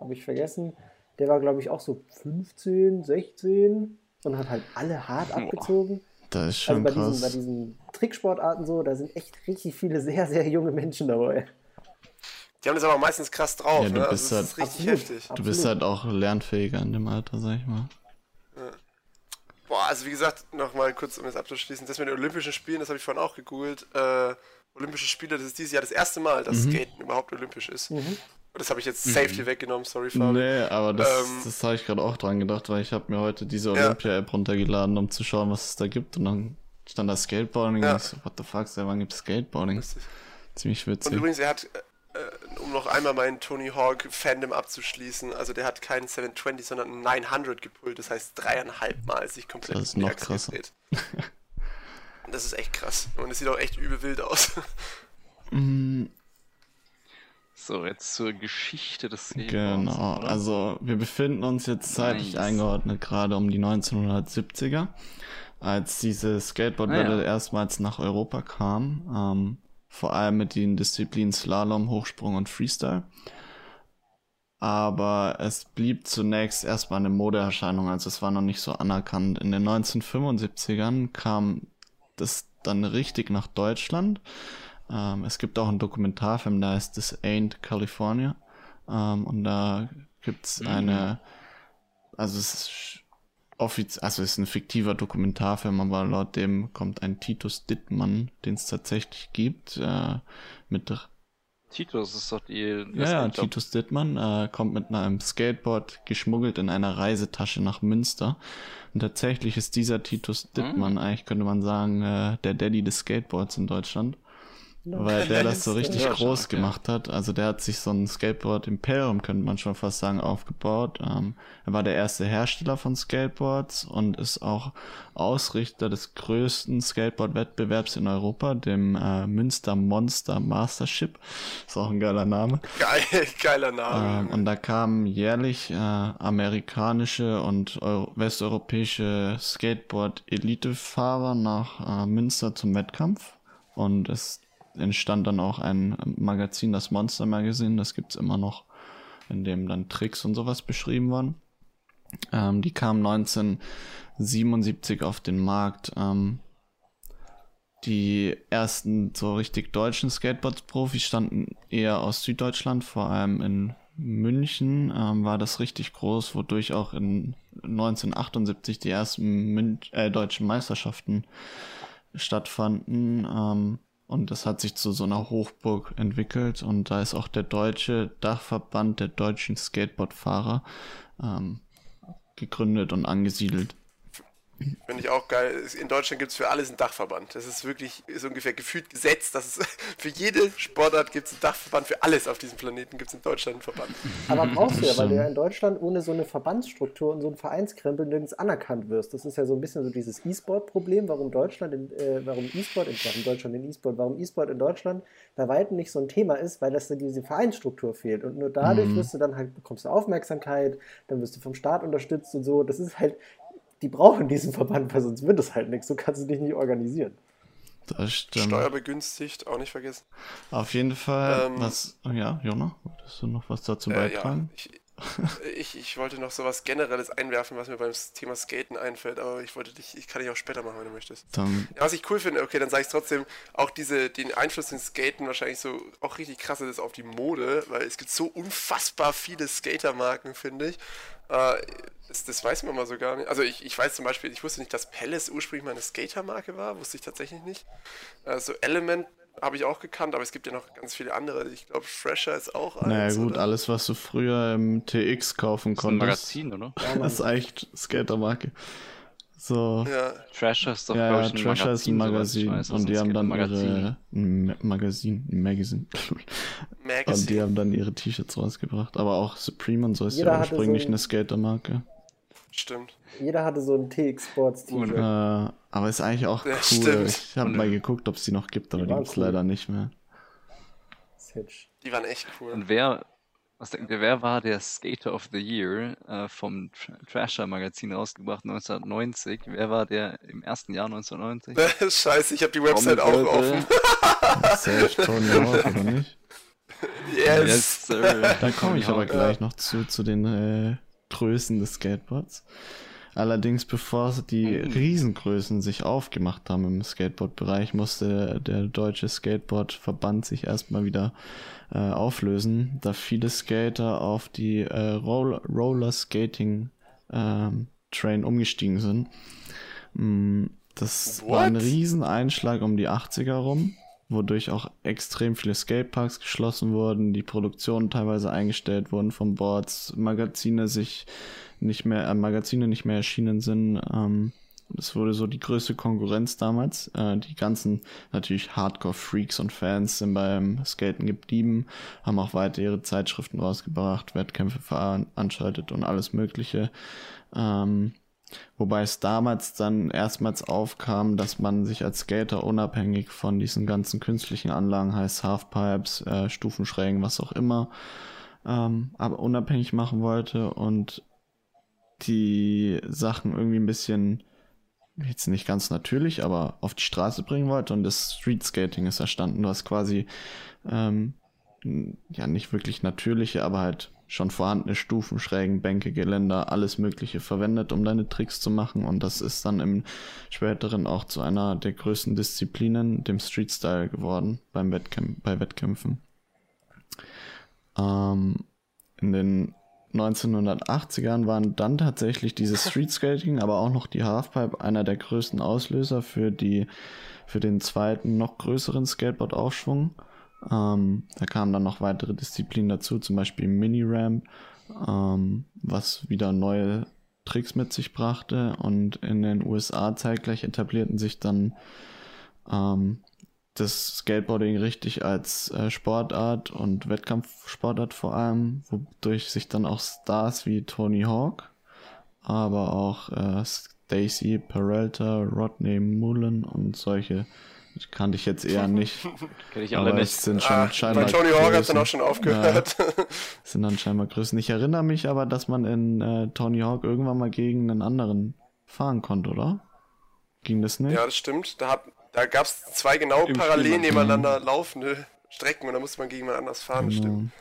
D: Habe ich vergessen. Der war, glaube ich, auch so 15, 16 und hat halt alle hart
C: Boah.
D: abgezogen.
B: Das ist
D: Also
B: schon
D: bei diesen, bei
B: krass.
D: diesen Tricksportarten so, da sind echt richtig viele sehr, sehr junge Menschen dabei.
A: Die haben das aber meistens krass drauf,
B: Ja, du
A: ne?
B: bist
A: Also das ist
B: halt-
A: richtig
D: Absolut.
A: heftig.
B: Du bist
D: Absolut.
B: halt auch lernfähiger in dem Alter, sag ich mal.
A: Boah, also wie gesagt, nochmal kurz, um das abzuschließen, das mit den Olympischen Spielen, das habe ich vorhin auch gegoogelt. Äh, Olympische Spiele, das ist dieses Jahr das erste Mal, dass
B: Mhm.
A: Skaten überhaupt olympisch ist.
D: Mhm.
A: Und das habe ich jetzt safe dir weggenommen, sorry, Fabi.
B: Nee, aber das,
A: Ähm,
B: das habe ich gerade auch dran gedacht, weil ich habe mir heute diese. Olympia-App runtergeladen, um zu schauen, was es da gibt. Und dann stand da Skateboarding
A: Ja.
B: und ich so, what the fuck, seit wann gibt's Skateboarding?
A: Lustig.
B: Ziemlich
A: Und
B: witzig.
A: übrigens, er hat, äh, um noch einmal meinen Tony Hawk Fandom abzuschließen, also der hat keinen 720, sondern einen 900 gepult, das heißt dreieinhalb Mal sich komplett
B: Das ist noch krasser.
A: Und das ist echt krass. Und es sieht auch echt übel wild aus.
B: Mm,
C: So, jetzt zur Geschichte des Skateboards,
B: Genau, also wir befinden uns jetzt zeitlich
C: Nice.
B: eingeordnet gerade um die 1970er, als diese Skateboardwelle
C: Ah, ja.
B: erstmals nach Europa kam, ähm, vor allem mit den Disziplinen Slalom, Hochsprung und Freestyle. Aber es blieb zunächst erstmal eine Modeerscheinung, also es war noch nicht so anerkannt. In den 1975ern kam das dann richtig nach Deutschland. Ähm, es gibt auch einen Dokumentarfilm, der heißt This Ain't California. Ähm, und da gibt's
C: Mhm.
B: eine, also es ist offiz also es ist ein fiktiver Dokumentarfilm, aber laut dem kommt ein Titus Dittmann, den es tatsächlich gibt, äh, mit
C: Titus ist doch die.
B: ja, ja. Titus Dittmann äh, kommt mit einem Skateboard geschmuggelt in einer Reisetasche nach Münster. Und tatsächlich ist dieser Titus Dittmann, eigentlich könnte man sagen, äh, der Daddy des Skateboards in Deutschland. Weil der das so richtig
C: Ja,
B: groß gemacht hat. Also der hat sich so ein Skateboard-Imperium, könnte man schon fast sagen, aufgebaut. Ähm, er war der erste Hersteller von Skateboards und ist auch Ausrichter des größten Skateboard-Wettbewerbs in Europa, dem äh, Münster Monster Mastership. Ist auch ein geiler Name.
A: Geil, geiler Name.
B: Ähm, und da kamen jährlich äh, amerikanische und Euro westeuropäische Skateboard-Elite-Fahrer nach äh, Münster zum Wettkampf. Und es entstand dann auch ein Magazin, das Monster Magazine, das gibt's immer noch, in dem dann Tricks und sowas beschrieben waren. Ähm, die kam 1977 auf den Markt. Ähm, die ersten so richtig deutschen Skateboard-Profis standen eher aus Süddeutschland, vor allem in München ähm, war das richtig groß, wodurch auch in 1978 die ersten Mün äh, deutschen Meisterschaften stattfanden. Ähm, und das hat sich zu so einer Hochburg entwickelt und da ist auch der deutsche Dachverband der deutschen Skateboardfahrer ähm, gegründet und angesiedelt.
A: Finde ich auch geil. In Deutschland gibt es für alles einen Dachverband. Das ist wirklich ist ungefähr gefühlt gesetzt. Dass es für jede Sportart gibt es einen Dachverband. Für alles auf diesem Planeten gibt es in Deutschland einen Verband.
D: Aber brauchst du ja, weil du ja in Deutschland ohne so eine Verbandsstruktur und so ein Vereinskrempel nirgends anerkannt wirst. Das ist ja so ein bisschen so dieses E-Sport-Problem, warum Deutschland, in, äh, warum E-Sport, warum Deutschland in E-Sport, warum E-Sport in Deutschland bei weitem nicht so ein Thema ist, weil das diese Vereinsstruktur fehlt. Und nur dadurch mhm. wirst du dann halt, bekommst du Aufmerksamkeit, dann wirst du vom Staat unterstützt und so. Das ist halt die brauchen diesen Verband, weil sonst wird es halt nichts. So kannst du dich nicht organisieren.
B: Das stimmt.
A: Steuerbegünstigt, auch nicht vergessen.
B: Auf jeden Fall, ähm, was, oh ja, Jona, wolltest du noch was dazu beitragen?
A: Äh, ja, ich, ich, ich, wollte noch so was Generelles einwerfen, was mir beim Thema Skaten einfällt, aber ich wollte dich, ich kann dich auch später machen, wenn du möchtest. Dann, ja, was ich cool finde, okay, dann sage ich trotzdem, auch diese, den Einfluss in Skaten wahrscheinlich so auch richtig krass ist auf die Mode, weil es gibt so unfassbar viele Skatermarken, finde ich. Äh, das, das, weiß man mal so gar nicht. Also ich, ich weiß zum Beispiel, ich wusste nicht, dass Palace ursprünglich mal eine Skatermarke war, wusste ich tatsächlich nicht. Also Element habe ich auch gekannt, aber es gibt ja noch ganz viele andere. Ich glaube, Fresher ist auch
B: eins. Naja gut, oder? alles, was du früher im TX kaufen das konntest.
C: Ist ein Magazin, oder?
B: das ist eigentlich Skatermarke. So.
C: Ja. Trasher ist doch,
B: ja, ja, Trasher ist ein Magazin. Weiß, und die haben dann ihre ein Magazin, ein Magazin. Magazine. Und die haben dann ihre T-Shirts rausgebracht. Aber auch Supreme und so ist Jeder ja ursprünglich so eine Skatermarke.
A: Stimmt.
D: Jeder hatte so ein TX Sports T-Shirt.
B: Äh, aber ist eigentlich auch ja, cool. Stimmt. Ich habe mal geguckt, ob es die noch gibt, aber die, die gibt es cool. leider nicht mehr.
A: Die waren echt cool.
C: Und wer, was denkt ihr, wer war der Skater of the Year äh, vom Trasher Magazin rausgebracht 1990? Wer war der im ersten Jahr 1990?
A: Scheiße, ich habe die Website auch offen.
B: Safe Tony Hawk, oder nicht?
A: Yes, yes
B: sir. Da komme ich aber gleich noch zu, zu den äh, Größen des Skateboards. Allerdings, bevor die mhm. Riesengrößen sich aufgemacht haben im Skateboard-Bereich, musste der deutsche Skateboard-Verband sich erstmal wieder äh, auflösen, da viele Skater auf die äh, Roll Roller Skating ähm, Train umgestiegen sind. Mm, das What? war ein Rieseneinschlag um die 80er rum, wodurch auch extrem viele Skateparks geschlossen wurden, die Produktion teilweise eingestellt wurden von Boards, Magazine sich nicht mehr, äh, Magazine nicht mehr erschienen sind. Ähm, das wurde so die größte Konkurrenz damals. Äh, die ganzen natürlich Hardcore-Freaks und Fans sind beim Skaten geblieben, haben auch weiter ihre Zeitschriften rausgebracht, Wettkämpfe veranstaltet und alles Mögliche. Ähm, wobei es damals dann erstmals aufkam, dass man sich als Skater unabhängig von diesen ganzen künstlichen Anlagen, heißt Halfpipes, äh, Stufenschrägen, was auch immer, ähm, aber unabhängig machen wollte und die Sachen irgendwie ein bisschen, jetzt nicht ganz natürlich, aber auf die Straße bringen wollte und das Street Skating ist erstanden. Du hast quasi, ähm, ja, nicht wirklich natürliche, aber halt schon vorhandene Stufen, Schrägen, Bänke, Geländer, alles Mögliche verwendet, um deine Tricks zu machen. Und das ist dann im späteren auch zu einer der größten Disziplinen, dem Street Style geworden beim Wettkämp bei Wettkämpfen. Ähm, in den 1980ern waren dann tatsächlich dieses Street Skating, aber auch noch die Halfpipe einer der größten Auslöser für die für den zweiten noch größeren Skateboard-Aufschwung. Ähm, da kamen dann noch weitere Disziplinen dazu, zum Beispiel Mini-Ramp, ähm, was wieder neue Tricks mit sich brachte. Und in den USA zeitgleich etablierten sich dann ähm, das Skateboarding richtig als äh, Sportart und Wettkampfsportart vor allem, wodurch sich dann auch Stars wie Tony Hawk, aber auch äh, Stacy Peralta, Rodney Mullen und solche kannte ich jetzt eher nicht.
C: Kenn ich alle nicht.
B: Sind schon ah, scheinbar
A: bei Tony Hawk hat dann auch schon aufgehört.
B: Ja, sind dann scheinbar Größen. Ich erinnere mich aber, dass man in äh, Tony Hawk irgendwann mal gegen einen anderen fahren konnte, oder? Ging das nicht?
A: Ja, das stimmt. Da da gab es zwei genau Im parallel nebeneinander laufende Strecken und da musste man gegen jemand anders fahren, genau. stimmt.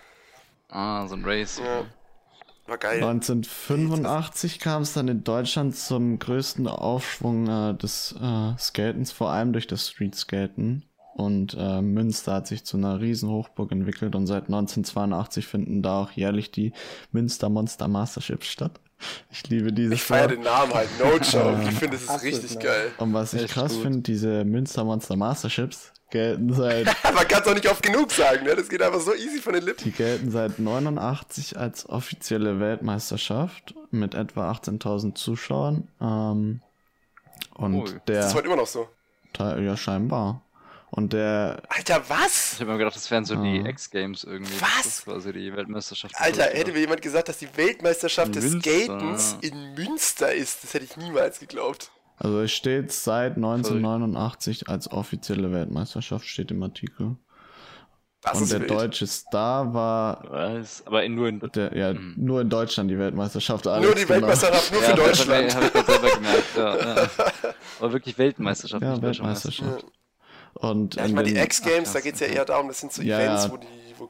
C: Ah, so ein Race. Ja.
A: War geil.
B: 1985 kam es dann in Deutschland zum größten Aufschwung äh, des äh, Skatens, vor allem durch das Streetskaten. Und äh, Münster hat sich zu einer Riesenhochburg entwickelt und seit 1982 finden da auch jährlich die Münster Monster Masterships statt. Ich liebe dieses
A: Ich feiere den Namen halt, no joke. Ich finde, das ist
D: absolut
A: richtig
D: nice.
A: geil.
B: Und was ich
C: Echt
B: krass finde, diese Münster Monster Masterships gelten seit
A: Man kann es auch nicht oft genug sagen, ne? Das geht einfach so easy von den Lippen.
B: Die gelten seit 89 als offizielle Weltmeisterschaft mit etwa 18.000 Zuschauern. Ähm, und
C: Cool.
A: Das
B: der,
A: ist heute immer noch so.
B: Teil- ja scheinbar. Und der,
A: Alter,
C: Ich
A: was?
C: habe mir gedacht, das wären so die
B: Ah.
C: X-Games irgendwie.
A: Was?
C: Das quasi die Weltmeisterschaft.
A: Alter, hätte mir jemand gesagt, dass die Weltmeisterschaft
C: In
A: des
C: Münster.
A: Skatens in Münster ist, das hätte ich niemals geglaubt.
B: Also es steht seit 1989 als offizielle Weltmeisterschaft, steht im Artikel.
A: Das
B: und der
A: wild.
B: deutsche Star war
C: Was? Aber in, nur in
B: der, ja,
C: Mhm.
B: nur in Deutschland die Weltmeisterschaft. Alex,
A: Nur die
B: genau.
A: Weltmeisterschaft, nur für
C: Ja,
A: Deutschland.
C: Habe ich gerade selber gemerkt, ja, ja. Aber wirklich Weltmeisterschaft.
B: Ja. Weltmeisterschaft. Und,
A: Ja, ich
B: in
A: meine, die X-Games, da geht es ja eher darum, das sind so
B: Ja,
A: Events, wo die. Wo,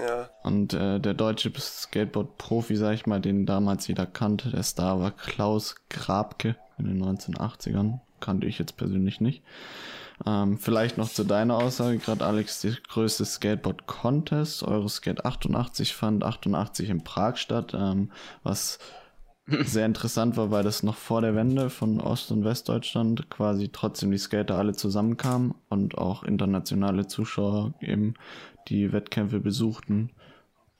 A: ja.
B: Und äh, der deutsche Skateboard-Profi, sag ich mal, den damals jeder kannte, der Star war Klaus Grabke in den 1980ern. Kannte ich jetzt persönlich nicht. Ähm, vielleicht noch zu deiner Aussage, gerade Alex, die größte Skateboard-Contest, Euroskate 88 fand 88 in Prag statt, ähm, was sehr interessant war, weil das noch vor der Wende von Ost- und Westdeutschland quasi trotzdem die Skater alle zusammenkamen und auch internationale Zuschauer eben die Wettkämpfe besuchten.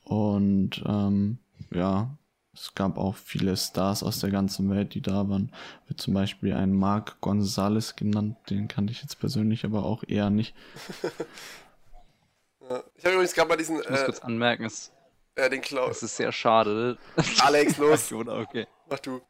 B: Und ähm, ja, es gab auch viele Stars aus der ganzen Welt, die da waren. Wird zum Beispiel ein Marc Gonzalez genannt, den kannte ich jetzt persönlich aber auch eher nicht.
A: ja. Ich habe übrigens gerade mal diesen.
C: Ich muss
A: Äh,
C: kurz anmerken, es,
A: äh, den Klaus.
C: es ist sehr schade.
A: Alex, los.
C: Okay.
A: Mach du.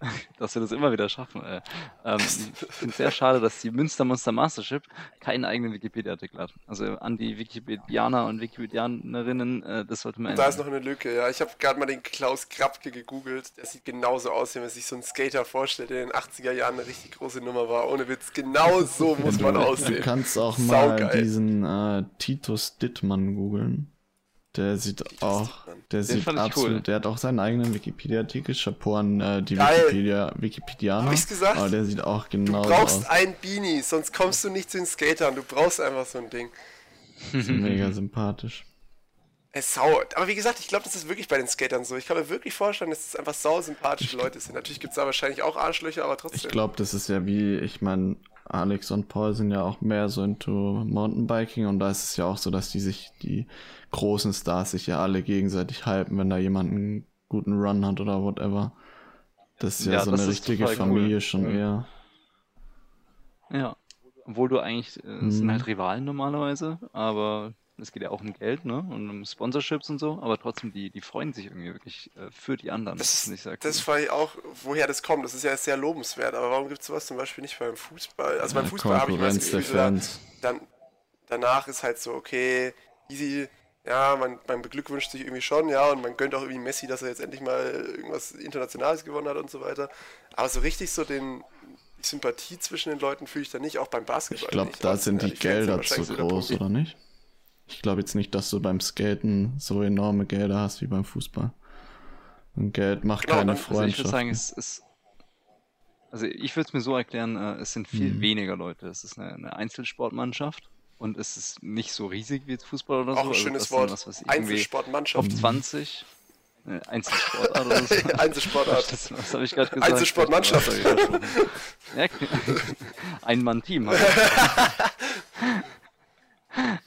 C: dass wir das immer wieder schaffen. Ey. Ähm, ich finde es sehr schade, dass die Münster Monster Mastership keinen eigenen Wikipedia-Artikel hat. Also an die Wikipedianer und Wikipedianerinnen, äh, das sollte man
A: Da ist noch eine Lücke, ja. Ich habe gerade mal den Klaus Krapke gegoogelt. Der sieht genauso aus, wie man sich so einen Skater vorstellt, der in den 80er Jahren eine richtig große Nummer war. Ohne Witz, genau so muss man
B: du, du
A: aussehen.
B: kannst auch mal
A: Saugeil.
B: diesen äh, Titus Dittmann googeln. Der sieht auch, der
C: Den
B: sieht absolut,
C: cool.
B: der hat auch seinen eigenen Wikipedia-Artikel, Chapeau an äh, die
A: Geil.
B: Wikipedia, Wikipedianer.
A: Hab ich's gesagt?
B: Aber der sieht auch
A: Du
B: genau
A: brauchst
B: aus.
A: ein Beanie, sonst kommst du nicht zu den Skatern. Du brauchst einfach so ein Ding.
B: Mega sympathisch.
A: Es sau. Aber wie gesagt, ich glaube, das ist wirklich bei den Skatern so. Ich kann mir wirklich vorstellen, dass es einfach sau sympathische Leute sind. Natürlich gibt es da wahrscheinlich auch Arschlöcher, aber trotzdem.
B: Ich glaube, das ist ja wie, ich meine, Alex und Paul sind ja auch mehr so into Mountainbiking und da ist es ja auch so, dass die sich, die großen Stars sich ja alle gegenseitig hypen, wenn da jemand einen guten Run hat oder whatever. Das ist ja,
C: Ja,
B: so eine richtige Familie
C: cool.
B: schon
C: Ja.
B: eher.
C: Ja. Obwohl du eigentlich, äh, es sind
B: Mhm.
C: halt Rivalen normalerweise, aber es geht ja auch um Geld, ne? Und um Sponsorships und so, aber trotzdem, die, die freuen sich irgendwie wirklich äh, für die anderen.
A: Das,
C: finde ich sehr
A: das
C: cool.
A: frage ich auch, woher das kommt. Das ist ja sehr lobenswert. Aber warum gibt es sowas zum Beispiel nicht beim Fußball? Also beim
B: Ja,
A: Fußball habe ich mal das Gefühl, da,
B: Fans.
A: dann, danach ist halt so, okay, easy. Ja, man, man beglückwünscht sich irgendwie schon, ja, und man gönnt auch irgendwie Messi, dass er jetzt endlich mal irgendwas Internationales gewonnen hat und so weiter. Aber so richtig so den, die Sympathie zwischen den Leuten fühle ich da nicht, auch beim Basketball.
B: Ich glaube, da
A: Aber
B: sind die Gelder zu groß, oder nicht? Ich glaube jetzt nicht, dass du beim Skaten so enorme Gelder hast wie beim Fußball. Und Geld macht
A: Genau,
B: keine
A: dann-
C: Also ich würde
B: Freundschaft.
C: sagen, es ist. Also ich würde es mir so erklären, äh, es sind viel
B: Mhm.
C: weniger Leute. Es ist eine, eine Einzelsportmannschaft und es ist nicht so riesig wie jetzt Fußball oder so.
A: Auch ein
C: Also
A: schönes
C: das sind
A: Wort.
C: Was,
A: Einzelsportmannschaft.
C: Top 20. äh, Einzelsportart oder so.
A: Einzelsportart.
C: Das, was habe ich gerade gesagt?
A: Einzelsportmannschaft.
C: Ja, Ein-Mann-Team.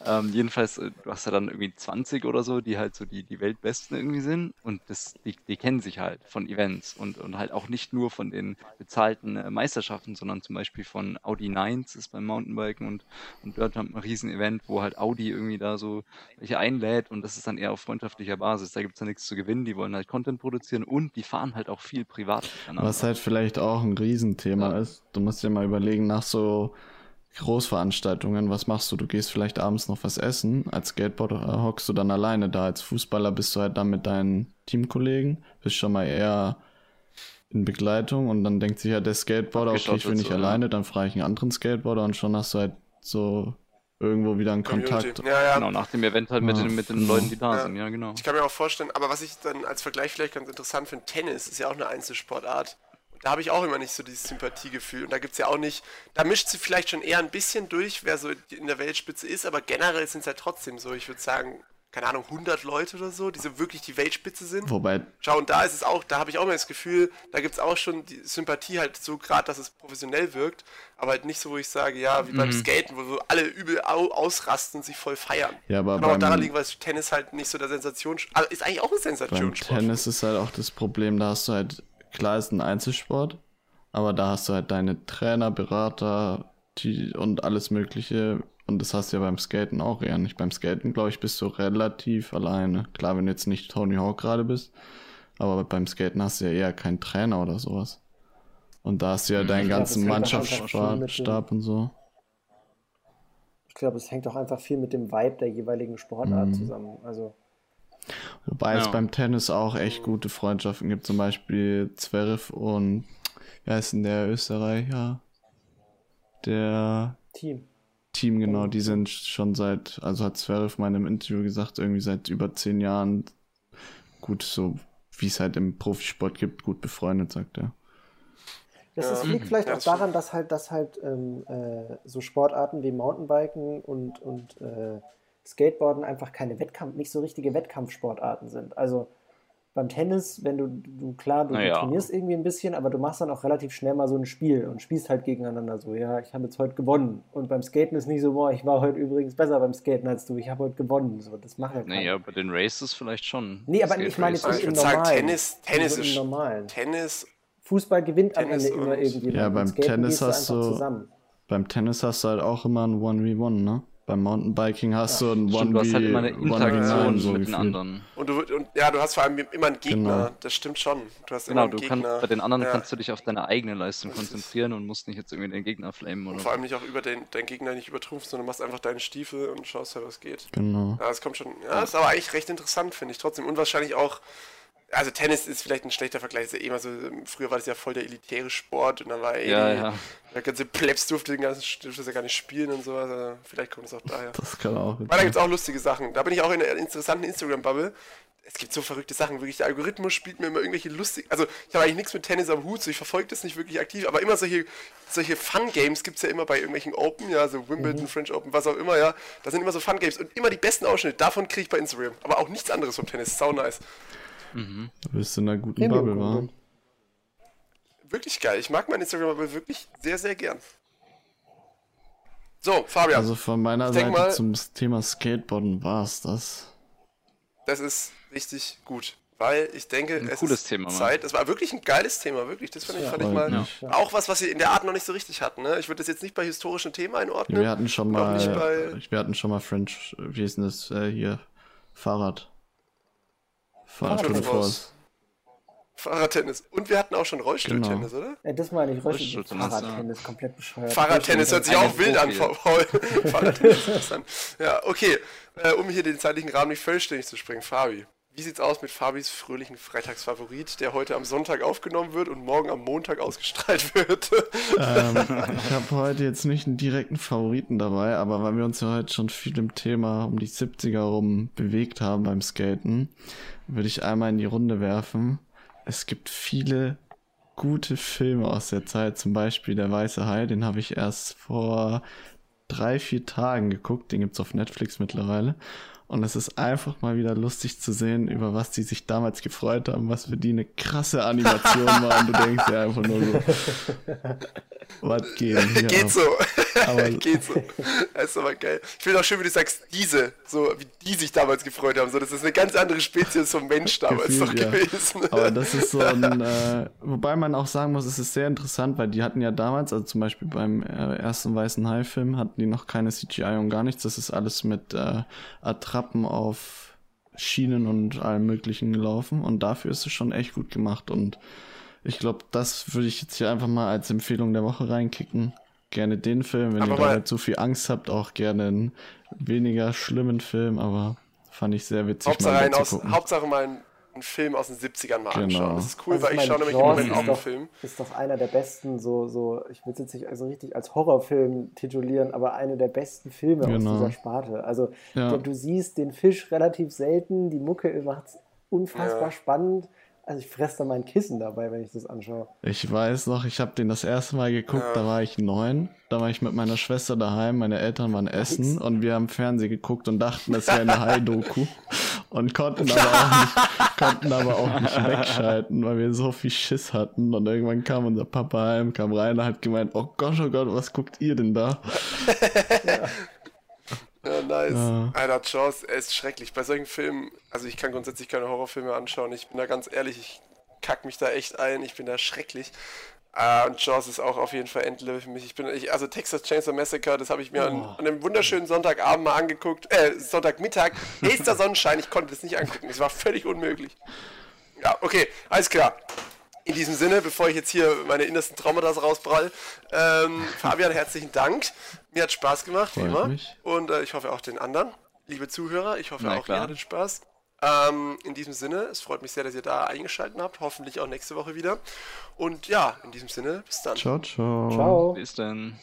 C: Ähm, jedenfalls, äh, du hast ja dann irgendwie 20 oder so, die halt so die, die Weltbesten irgendwie sind und das, die, die kennen sich halt von Events und, und halt auch nicht nur von den bezahlten äh, Meisterschaften, sondern zum Beispiel von Audi 9s ist beim Mountainbiken und, und dort haben wir ein Riesen-Event, wo halt Audi irgendwie da so welche einlädt und das ist dann eher auf freundschaftlicher Basis. Da gibt es ja nichts zu gewinnen, die wollen halt Content produzieren und die fahren halt auch viel privat miteinander.
B: Was halt vielleicht auch ein Riesenthema
C: Ja.
B: ist. Du musst dir mal überlegen, nach so Großveranstaltungen, was machst du? Du gehst vielleicht abends noch was essen. Als Skateboarder hockst du dann alleine da. Als Fußballer bist du halt dann mit deinen Teamkollegen. Bist schon mal eher in Begleitung und dann denkt sich ja der Skateboarder, okay, ich will
C: Abgeschottet
B: nicht
C: so, ja.
B: alleine, dann frage ich einen anderen Skateboarder und schon hast du halt so irgendwo wieder einen
A: Community.
B: Kontakt.
A: Ja, ja.
C: Genau, nach dem Event halt mit,
B: Ja.
C: den, mit den
B: Ja.
C: Leuten, die da
A: Ja.
C: sind, ja, genau.
A: Ich kann mir auch vorstellen, aber was ich dann als Vergleich vielleicht ganz interessant finde, Tennis ist ja auch eine Einzelsportart. Da habe ich auch immer nicht so dieses Sympathiegefühl. Und da gibt es ja auch nicht, da mischt sie vielleicht schon eher ein bisschen durch, wer so in der Weltspitze ist, aber generell sind es halt trotzdem so, ich würde sagen, keine Ahnung, 100 Leute oder so, die so wirklich die Weltspitze sind.
B: Wobei,
A: Schau, und da ist es auch, da habe ich auch mal das Gefühl, da gibt es auch schon die Sympathie halt so gerade, dass es professionell wirkt, aber halt nicht so, wo ich sage, ja, wie beim Skaten, wo so alle übel au ausrasten und sich voll feiern.
B: ja, aber
A: Kann auch
B: beim,
A: daran liegen, weil Tennis halt nicht so der Sensation, also ist eigentlich auch ein
B: beim
A: Sensationssport.
B: Tennis ist halt auch das Problem, da hast du halt, klar ist ein Einzelsport, aber da hast du halt deine Trainer, Berater die, und alles Mögliche. Und das hast du ja beim Skaten auch eher nicht. Beim Skaten, glaube ich, bist du relativ alleine. Klar, wenn du jetzt nicht Tony Hawk gerade bist, aber beim Skaten hast du ja eher keinen Trainer oder sowas. Und da hast du ja deinen
D: glaub,
B: ganzen Mannschaftsstab und so.
D: Ich glaube, es hängt auch einfach viel mit dem Vibe der jeweiligen Sportart
B: Mhm.
D: zusammen. Also,
B: Wobei es
C: Ja.
B: beim Tennis auch echt gute Freundschaften gibt, zum Beispiel Zverev und wie heißt denn der Österreicher? Der
D: Team.
B: Team, genau, die sind schon seit, also hat Zverev mal in einem Interview gesagt, irgendwie seit über zehn Jahren gut, so wie es halt im Profisport gibt, gut befreundet, sagt er.
D: Das ist, liegt vielleicht
A: Ja,
D: auch daran, dass halt, dass halt ähm, äh, so Sportarten wie Mountainbiken und, und äh, Skateboarden einfach keine Wettkampf, nicht so richtige Wettkampfsportarten sind. Also beim Tennis, wenn du, du klar, du,
C: Na
D: du
C: ja.
D: trainierst irgendwie ein bisschen, aber du machst dann auch relativ schnell mal so ein Spiel und spielst halt gegeneinander so, ja, ich habe jetzt heute gewonnen. Und beim Skaten ist nicht so, boah, ich war heute übrigens besser beim Skaten als du, ich habe heute gewonnen. So, das macht halt.
C: Naja, bei den Races vielleicht schon.
D: Nee, aber
C: Skate
D: ich meine
A: ich
D: im
A: würd sagen. Tennis- Tennis ist-
D: im normalen.
A: Tennis,
D: Fußball gewinnt am
A: Tennis
D: Ende immer irgendjemand.
B: Ja, beim Tennis hast du-
D: zusammen.
B: Beim Tennis hast du halt auch immer ein 1v1, ne? Beim Mountainbiking hast du ein 1v1
C: Stimmt, du hast halt immer eine Interaktion
B: so
C: mit den anderen.
A: und du und ja, du hast vor allem immer einen Gegner,
B: Genau.
A: das stimmt schon. Du hast
C: Genau,
A: immer
C: du
A: einen
C: kannst
A: Gegner.
C: bei den anderen
A: ja.
C: kannst du dich auf deine eigene Leistung konzentrieren und musst nicht jetzt irgendwie den Gegner flamen oder
A: vor allem nicht auch über den, deinen Gegner nicht übertrumpfst, sondern machst einfach deine Stiefel und schaust halt, was geht.
B: Genau.
A: Ja, das kommt schon. Ja, ist aber eigentlich recht interessant, finde ich trotzdem. Und wahrscheinlich auch. Also Tennis ist vielleicht ein schlechter Vergleich. Ist ja eh immer so, früher war das ja voll der elitäre Sport und dann war eh
C: Ja,
A: die,
C: ja.
A: der ganze Plebs durfte den ganzen durfte das ja gar nicht spielen und sowas. Also vielleicht kommt es auch daher.
B: Das kann auch.
A: Weil da gibt es auch lustige Sachen. Da bin ich auch in einer interessanten Instagram-Bubble. Es gibt so verrückte Sachen, wirklich. Der Algorithmus spielt mir immer irgendwelche lustigen. Also, ich habe eigentlich nichts mit Tennis am Hut, so ich verfolge das nicht wirklich aktiv, aber immer solche, solche Fun-Games gibt es ja immer bei irgendwelchen Open, ja, so Wimbledon, French Open, was auch immer, ja. Da sind immer so Fun-Games und immer die besten Ausschnitte. Davon kriege ich bei Instagram. Aber auch nichts anderes vom Tennis. Sau nice.
C: Mhm.
B: Du bist in einer guten
D: Premium
B: Bubble, wa?
A: Wirklich geil. Ich mag mein Instagram-Bubble wirklich sehr, sehr gern. So, Fabian.
B: Also von meiner
A: Ich
B: Seite
A: mal-
B: zum Thema Skateboarden war es das.
A: Das ist richtig gut. Weil ich denke,
C: Ein
A: es
C: cooles
A: ist
C: Thema.
A: Zeit. Es war wirklich ein geiles Thema, wirklich. Das fand ich,
D: Ja,
A: fand ich mal
B: mich.
A: auch was, was sie in der Art noch nicht so richtig hatten. Ne? Ich würde das jetzt nicht bei historischen Themen einordnen.
B: Wir hatten schon mal,
A: bei-
B: wir hatten schon mal French, wie ist denn das äh, hier? Fahrrad. Fahrrad Tour de
A: Fahrradcross.
B: France.
A: Fahrradtennis. Und wir hatten auch schon Rollstuhltennis, oder?
D: Ja, das meine ich, Rollstuhl-
C: Rollstuhltennis,
D: Fahrradtennis, komplett bescheuert.
A: Fahrradtennis hört sich auch wild an. Paul. Fahrradtennis ist dann. Ja, okay. Äh, um hier den zeitlichen Rahmen nicht vollständig zu springen, Fabi. Wie sieht's aus mit Fabis fröhlichen Freitagsfavorit, der heute am Sonntag aufgenommen wird und morgen am Montag ausgestrahlt wird?
B: ähm, ich habe heute jetzt nicht einen direkten Favoriten dabei, aber weil wir uns ja heute schon viel im Thema um die 70er rum bewegt haben beim Skaten, würde ich einmal in die Runde werfen. Es gibt viele gute Filme aus der Zeit, zum Beispiel Der Weiße Hai, den habe ich erst vor drei, vier Tagen geguckt, den gibt's auf Netflix mittlerweile. Und es ist einfach mal wieder lustig zu sehen, über was die sich damals gefreut haben, was für die eine krasse Animation war. Und du denkst dir einfach nur so, was geht hier
A: Geht
B: ab?
A: so.
B: Aber-
A: Geht so. Das ist aber geil. Ich finde auch schön, wie du sagst, diese, so wie die sich damals gefreut haben. So, das ist eine ganz andere Spezies vom Mensch damals
B: Gefühlt,
A: doch
B: ja.
A: gewesen.
B: Aber das ist so ein, äh, wobei man auch sagen muss, es ist sehr interessant, weil die hatten ja damals, also zum Beispiel beim äh, ersten Weißen Hai-Film, hatten die noch keine CGI und gar nichts. Das ist alles mit äh, Attrappen auf Schienen und allem Möglichen gelaufen und dafür ist es schon echt gut gemacht und ich glaube, das würde ich jetzt hier einfach mal als Empfehlung der Woche reinkicken. Gerne den Film, wenn
A: Aber
B: ihr da halt so viel Angst habt, auch gerne einen weniger schlimmen Film, aber fand ich sehr witzig
A: Hauptsache,
B: mal
A: aus. Hauptsache mal ein, einen Film aus den 70ern mal
B: Genau.
A: anschauen. Das ist cool,
D: Also
A: weil ich schaue nämlich im Moment
D: ist
A: auch einen
D: doch-
A: Film.
D: Ist doch einer der besten, so, so, ich will es jetzt nicht also richtig als Horrorfilm titulieren, aber einer der besten Filme
B: Genau.
D: aus dieser Sparte. Also
B: Ja.
D: du, du siehst den Fisch relativ selten, die Mucke macht es unfassbar
A: Ja.
D: spannend. Also ich fresse da mein Kissen dabei, wenn ich das anschaue.
B: Ich weiß noch, ich habe den das erste Mal geguckt,
A: Ja.
B: da war ich neun. Da war ich mit meiner Schwester daheim, meine Eltern waren essen und wir haben Fernsehen geguckt und dachten, das wäre eine Hai-Doku. Und konnten aber, auch nicht, konnten aber auch nicht wegschalten, weil wir so viel Schiss hatten. Und irgendwann kam unser Papa heim, kam rein und hat gemeint, oh Gott, oh Gott, was guckt ihr denn da?
A: Ja, nice.
B: Ja.
A: Alter, Jaws, er ist schrecklich. Bei solchen Filmen, also ich kann grundsätzlich keine Horrorfilme anschauen. Ich bin da ganz ehrlich, ich kack mich da echt ein. Ich bin da schrecklich. Äh, und Jaws ist auch auf jeden Fall Endlevel für mich. Ich bin, ich, also Texas Chainsaw Massacre, das habe ich mir an, an einem wunderschönen Sonntagabend mal angeguckt. Äh, Sonntagmittag, hellster Sonnenschein, ich konnte das nicht angucken. Es war völlig unmöglich. Ja, okay, alles klar. In diesem Sinne, bevor ich jetzt hier meine innersten Traumata rausprall, ähm, Fabian, herzlichen Dank. Mir hat Spaß gemacht, wie
B: Freut
A: immer.
B: mich.
A: Und äh, ich hoffe auch den anderen. Liebe Zuhörer, ich hoffe
C: Na
A: auch, ihr
C: klar.
A: hattet Spaß. Ähm, in diesem Sinne, es freut mich sehr, dass ihr da eingeschaltet habt. Hoffentlich auch nächste Woche wieder. Und ja, in diesem Sinne, bis dann.
B: Ciao, ciao.
D: Ciao.
C: Bis dann.